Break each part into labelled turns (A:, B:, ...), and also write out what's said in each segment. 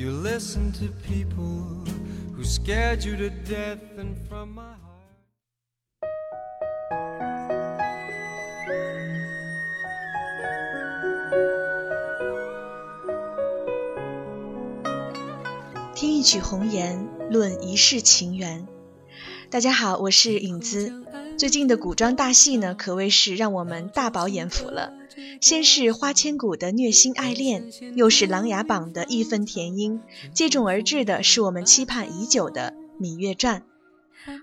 A: You listen to people who scared you to death and from my heart.
B: 听一曲红颜论一世情缘。大家好我是影子。最近的古装大戏呢，可谓是让我们大饱眼福了。先是花千骨的虐心爱恋，又是琅琊榜的义愤填膺，接踵而至的是我们期盼已久的《芈月传》。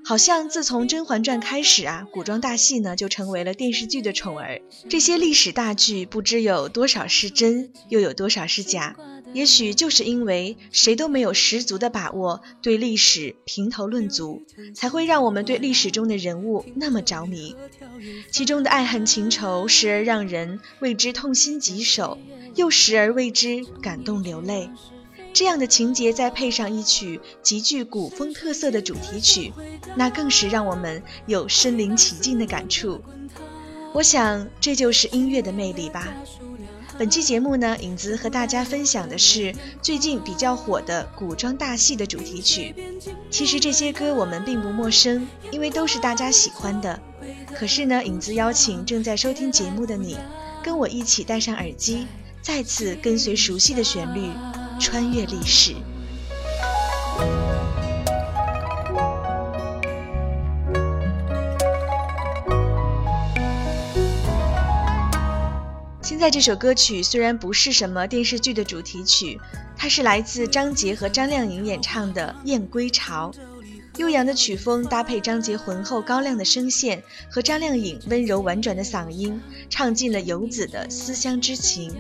B: 好像自从《甄嬛传》开始啊，古装大戏呢就成为了电视剧的宠儿。这些历史大剧，不知有多少是真，又有多少是假。也许就是因为谁都没有十足的把握对历史评头论足，才会让我们对历史中的人物那么着迷。其中的爱恨情仇，时而让人为之痛心疾首，又时而为之感动流泪。这样的情节再配上一曲极具古风特色的主题曲，那更是让我们有身临其境的感触。我想，这就是音乐的魅力吧。本期节目呢，影子和大家分享的是最近比较火的古装大戏的主题曲。其实这些歌我们并不陌生，因为都是大家喜欢的。可是呢，影子邀请正在收听节目的你，跟我一起戴上耳机，再次跟随熟悉的旋律，穿越历史。现在这首歌曲虽然不是什么电视剧的主题曲，它是来自张杰和张靓颖演唱的《燕归巢》。悠扬的曲风搭配张杰浑厚高亮的声线和张靓颖温柔婉转的嗓音，唱尽了游子的思乡之情，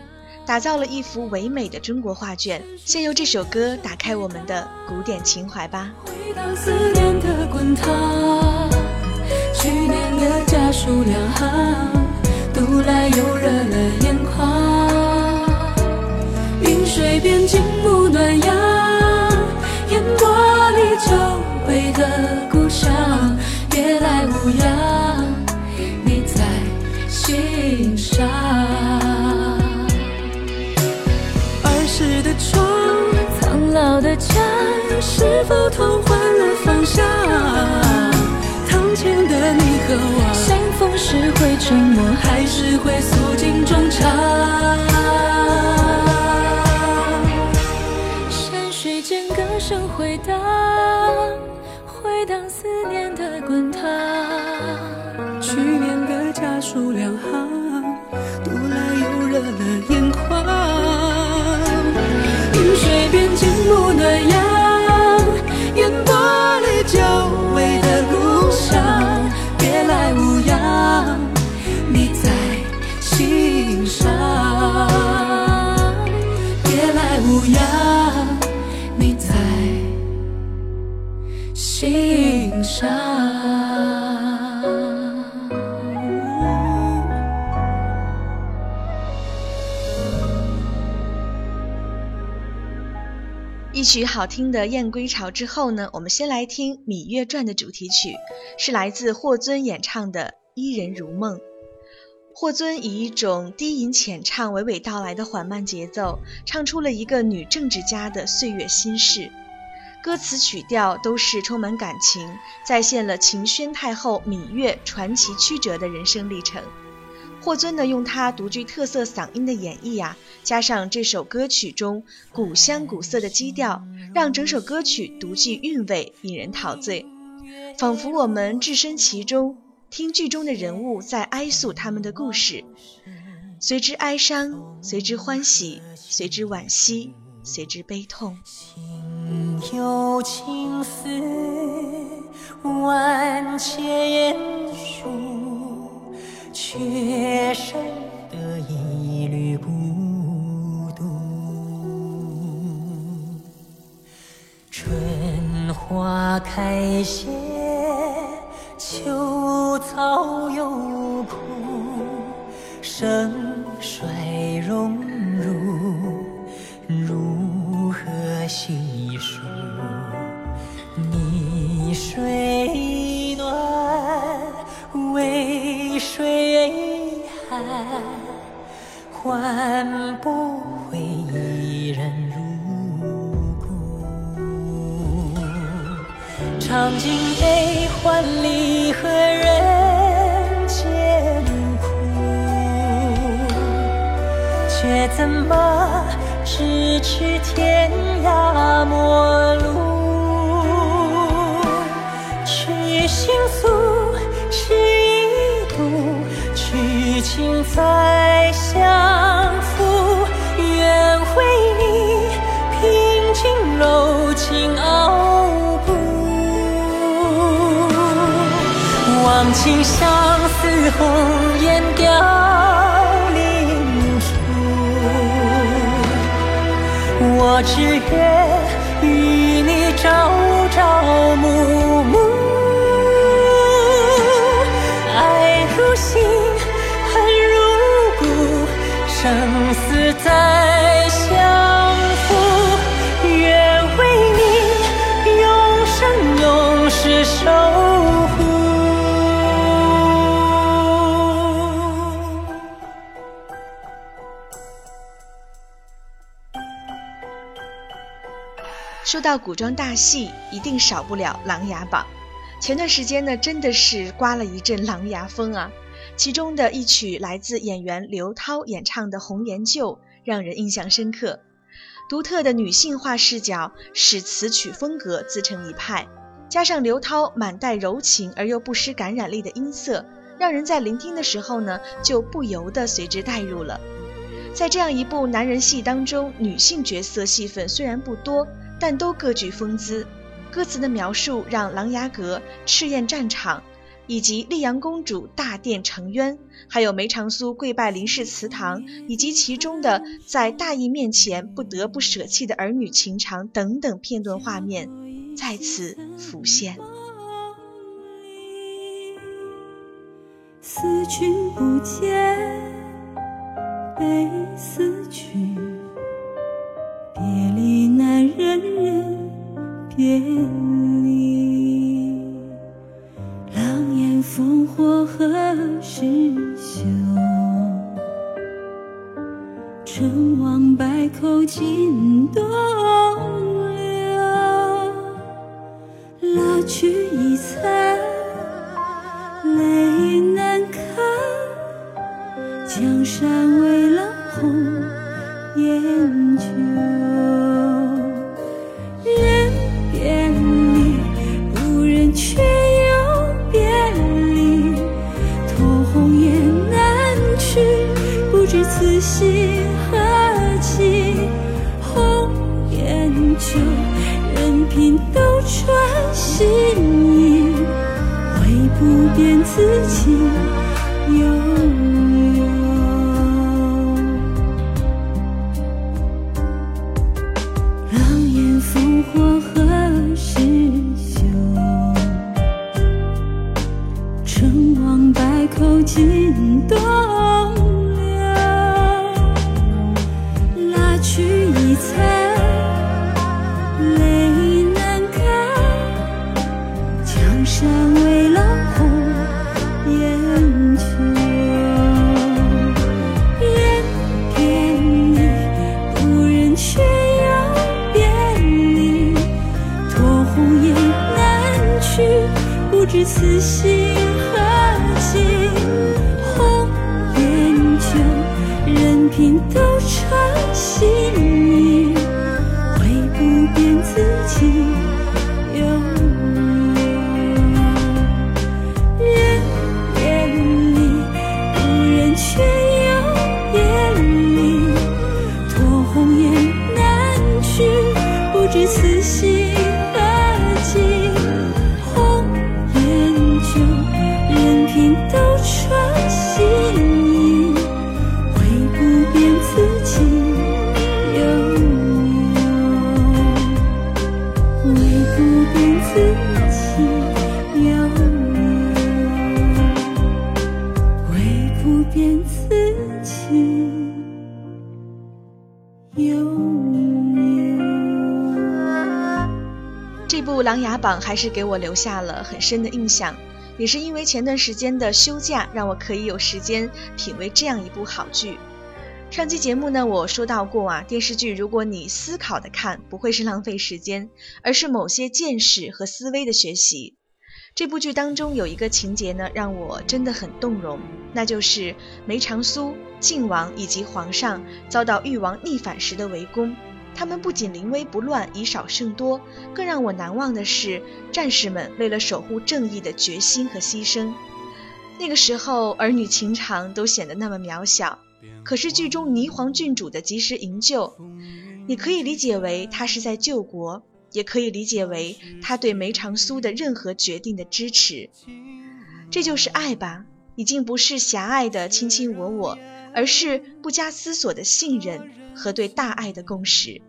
B: 打造了一幅唯美的中国画卷。先由这首歌打开我们的古典情怀吧。
C: 回荡思念的滚烫，去年的家书两行。读来又热了眼眶，云水边静沐暖阳，烟波里久违的故乡，别来无恙，你在心上。儿时的窗，苍老的家，是否同换了方向？堂前的你和我。是会沉默，还是会诉尽衷肠？山水间歌声回荡，回荡思念的滚烫。去年的家书两
B: 曲好听的《燕归巢》之后呢，我们先来听《芈月传》的主题曲，是来自霍尊演唱的《伊人如梦》。霍尊以一种低吟浅唱、娓娓道来的缓慢节奏，唱出了一个女政治家的岁月心事。歌词曲调都是充满感情，再现了秦宣太后芈月传奇曲折的人生历程。霍尊呢，用他独具特色嗓音的演绎呀，加上这首歌曲中古香古色的基调，让整首歌曲独具韵味，引人陶醉，仿佛我们置身其中，听剧中的人物在哀诉他们的故事，随之哀伤，随之欢喜，随之惋惜，随之悲痛。
D: 情有情思万千尝尽悲欢离合人间苦，却怎么咫尺天涯陌路？去心诉是一度，去情再相忘情相思红颜凋零处。我只愿与你朝朝暮暮
B: 说到古装大戏，一定少不了《琅琊榜》。前段时间呢，真的是刮了一阵琅琊风啊！其中的一曲来自演员刘涛演唱的《红颜旧》，让人印象深刻。独特的女性化视角使词曲风格自成一派，加上刘涛满带柔情而又不失感染力的音色，让人在聆听的时候呢，就不由得随之带入了。在这样一部男人戏当中，女性角色戏份虽然不多，但都各具风姿。歌词的描述让琅琊阁、赤焰战场，以及丽阳公主大殿沉冤，还有梅长苏跪拜林氏祠堂，以及其中的在大义面前不得不舍弃的儿女情长等等片段画面再次浮现。
C: 思君不见，悲思君。别离难忍忍别离，狼烟烽火何时休？成王败寇尽东
B: 这部《琅琊榜》还是给我留下了很深的印象，也是因为前段时间的休假，让我可以有时间品味这样一部好剧。上期节目呢，我说到过啊，电视剧如果你思考的看，不会是浪费时间，而是某些见识和思维的学习。这部剧当中有一个情节呢，让我真的很动容，那就是梅长苏、靖王以及皇上遭到誉王逆反时的围攻。他们不仅临危不乱，以少胜多，更让我难忘的是战士们为了守护正义的决心和牺牲。那个时候，儿女情长都显得那么渺小。可是剧中霓凰郡主的及时营救，你可以理解为他是在救国，也可以理解为他对梅长苏的任何决定的支持。这就是爱吧，已经不是狭隘的卿卿我我，而是不加思索的信任和对大爱的共识。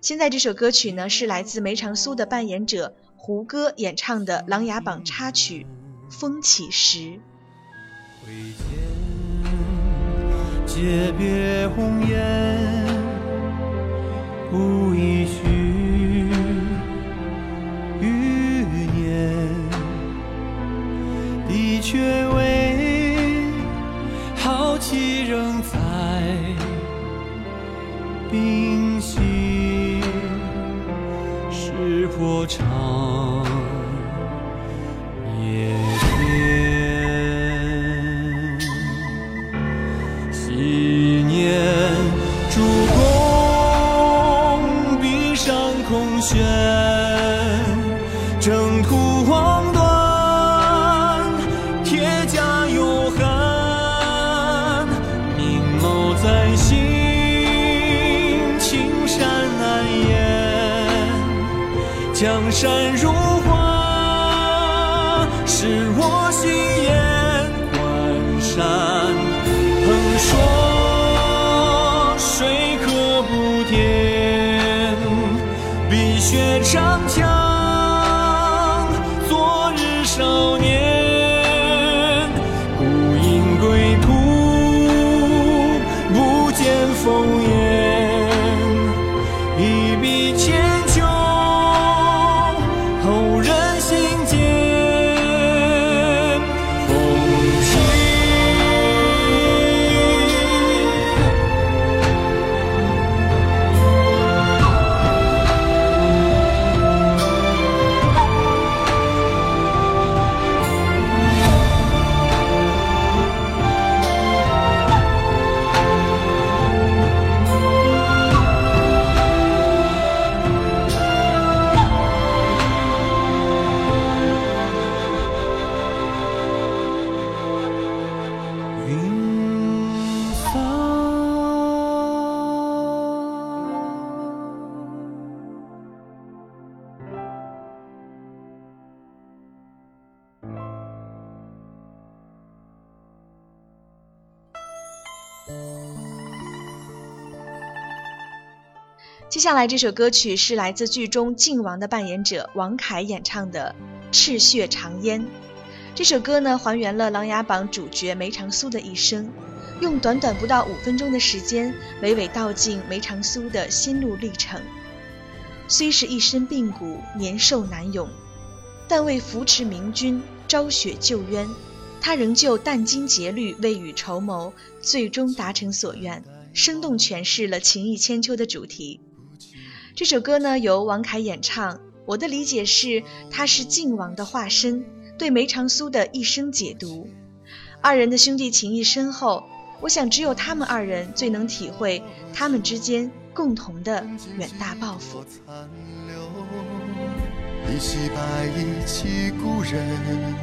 B: 现在这首歌曲呢，是来自梅长苏的扮演者胡歌演唱的《琅琊榜》插曲《风起时》。
A: 挥剑，诀别红颜，不一绪，余年，的确为气仍在冰心，石破长是
B: 接下来这首歌曲是来自剧中靖王的扮演者王凯演唱的《赤血长烟》。这首歌呢，还原了《琅琊榜》主角梅长苏的一生，用短短不到五分钟的时间，娓娓道尽梅长苏的心路历程。虽是一身病骨，年寿难永，但为扶持明君，昭雪救冤，他仍旧殚精竭虑，未雨绸缪，最终达成所愿，生动诠释了情义千秋的主题。这首歌呢由王凯演唱，我的理解是他是靖王的化身，对梅长苏的一生解读。二人的兄弟情谊深厚，我想只有他们二人最能体会他们之间共同的远大抱负。
E: 残留，依稀白衣起故人，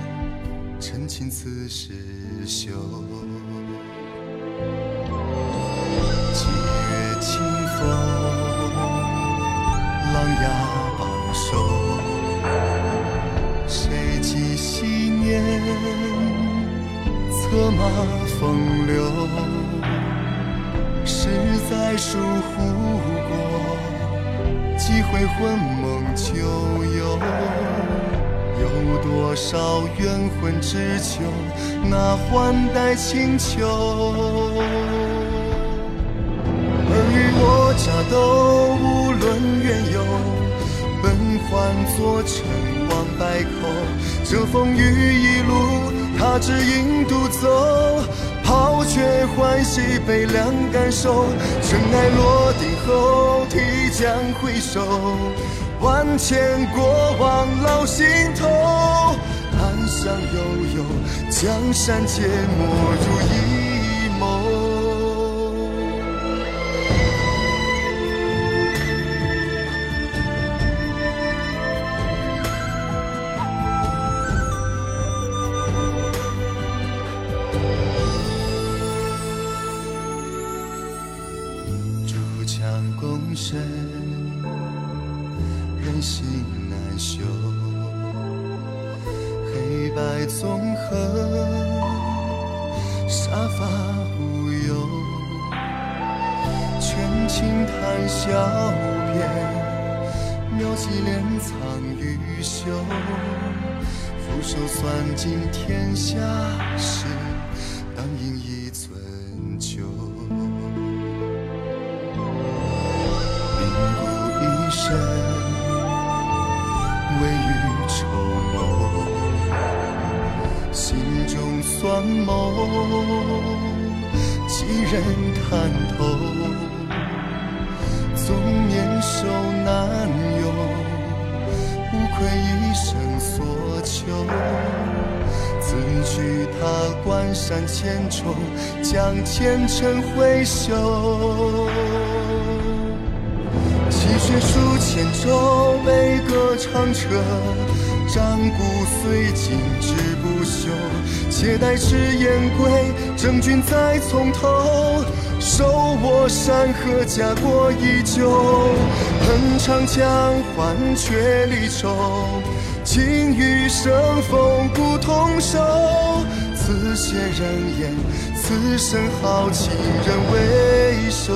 E: 陈情此事休。几月清风，琅琊榜首，谁记昔年，策马风流。实在疏忽过，几回魂梦旧游，有多少冤魂只求那换代清秋。家都无论缘由，本换作尘往百口。这风雨一路，他只引独走。抛却欢喜，悲凉感受。尘埃落定后，提将回首，万千过往烙心头。暗香悠悠，江山皆没入一纵横，杀伐无忧。权倾谈笑边，妙计连藏于袖。俯首算尽天下事，几人看透？纵年少难有，无愧一生所求。自衢他关山千重，将前尘挥袖。泣血书千轴，悲歌长彻，战鼓虽尽志不休。且待赤焰归，征军再从头。手握山河，家国依旧。恨长江，换却离愁。情与生风不同手。此血人言，此生豪情人为首。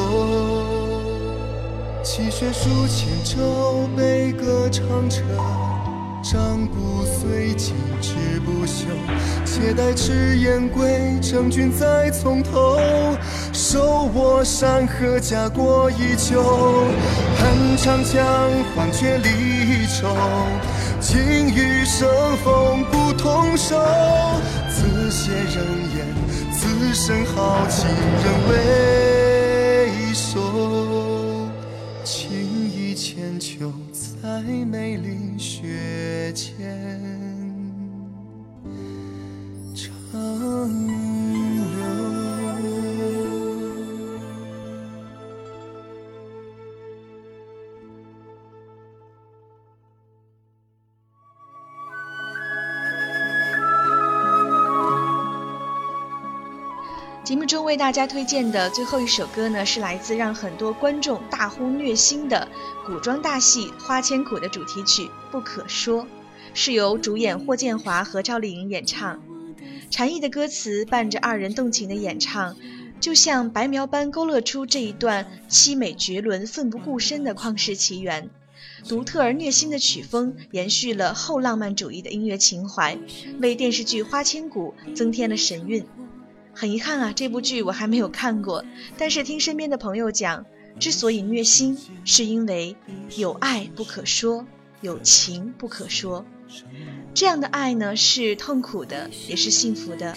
E: 泣血书千轴，悲歌长彻。战骨虽尽志不休，且待赤焰归，征军再从头。手握山河，家国依旧。恨长江，黄却离愁。情与生风不同手。此血人言，此生豪情人为首。情义千秋，在梅林雪间长
B: 为大家推荐的最后一首歌呢，是来自让很多观众大呼虐心的古装大戏《花千骨》的主题曲《不可说》，是由主演霍建华和赵丽颖演唱。禅意的歌词伴着二人动情的演唱，就像白描般勾勒出这一段凄美绝伦、奋不顾身的旷世奇缘。独特而虐心的曲风延续了后浪漫主义的音乐情怀，为电视剧《花千骨》增添了神韵。很遗憾啊，这部剧我还没有看过，但是听身边的朋友讲，之所以虐心，是因为有爱不可说，有情不可说。这样的爱呢，是痛苦的，也是幸福的。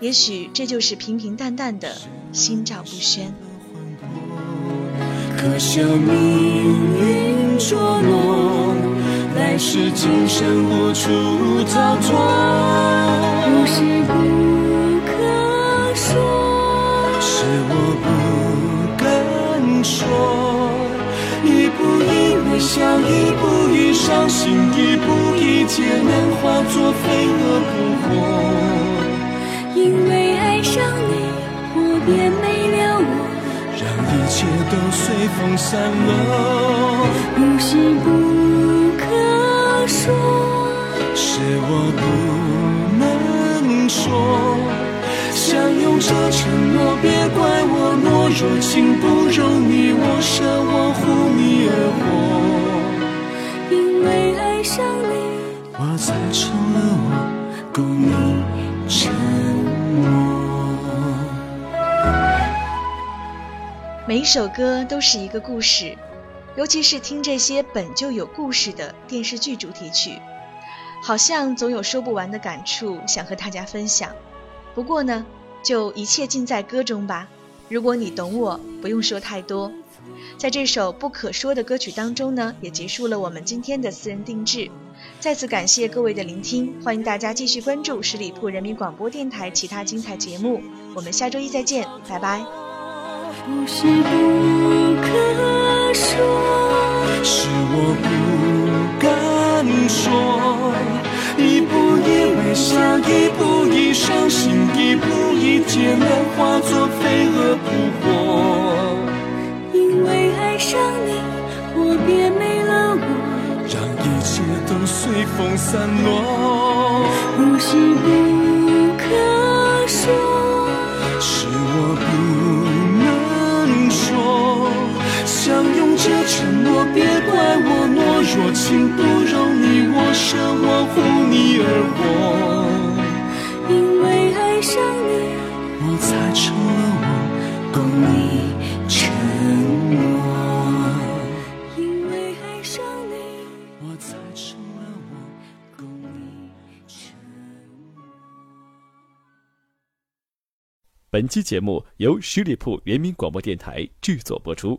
B: 也许这就是平平淡淡的心照不宣。
A: 可笑命运捉弄，来世今生无处逃脱。
C: 是
A: 我不敢说，一步一微笑，一步一伤心，一步一劫难化作飞蛾扑火。
C: 因为爱上你，我便没了我。
A: 让一切都随风散落。
C: 不是不可说。
A: 是我不能说。若，情不容你我舍，我护你而活。
C: 上你，
E: 我才成了我，共你沉默。
B: 每一首歌都是一个故事，尤其是听这些本就有故事的电视剧主题曲，好像总有说不完的感触想和大家分享。不过呢，就一切尽在歌中吧。如果你懂我，不用说太多。在这首不可说的歌曲当中呢，也结束了我们今天的私人定制。再次感谢各位的聆听，欢迎大家继续关注十里铺人民广播电台其他精彩节目。我们下周一再见，拜拜。
C: 不是不可说，
E: 是我不敢说，一微笑，一步一伤心，一步一艰难，化作飞蛾扑火。
C: 因为爱上你，我变没了我。
E: 让一切都随风散落。
C: 不是不可说，
E: 是我不能说，相拥着承诺，别怪我懦弱，情不容你我舍，我护你而活，
C: 因为爱上你，
E: 我才成了我，共你沉默，
C: 因为爱上你。
E: 我才成了我，共你沉默。
F: 本期节目由十里铺人民广播电台制作播出。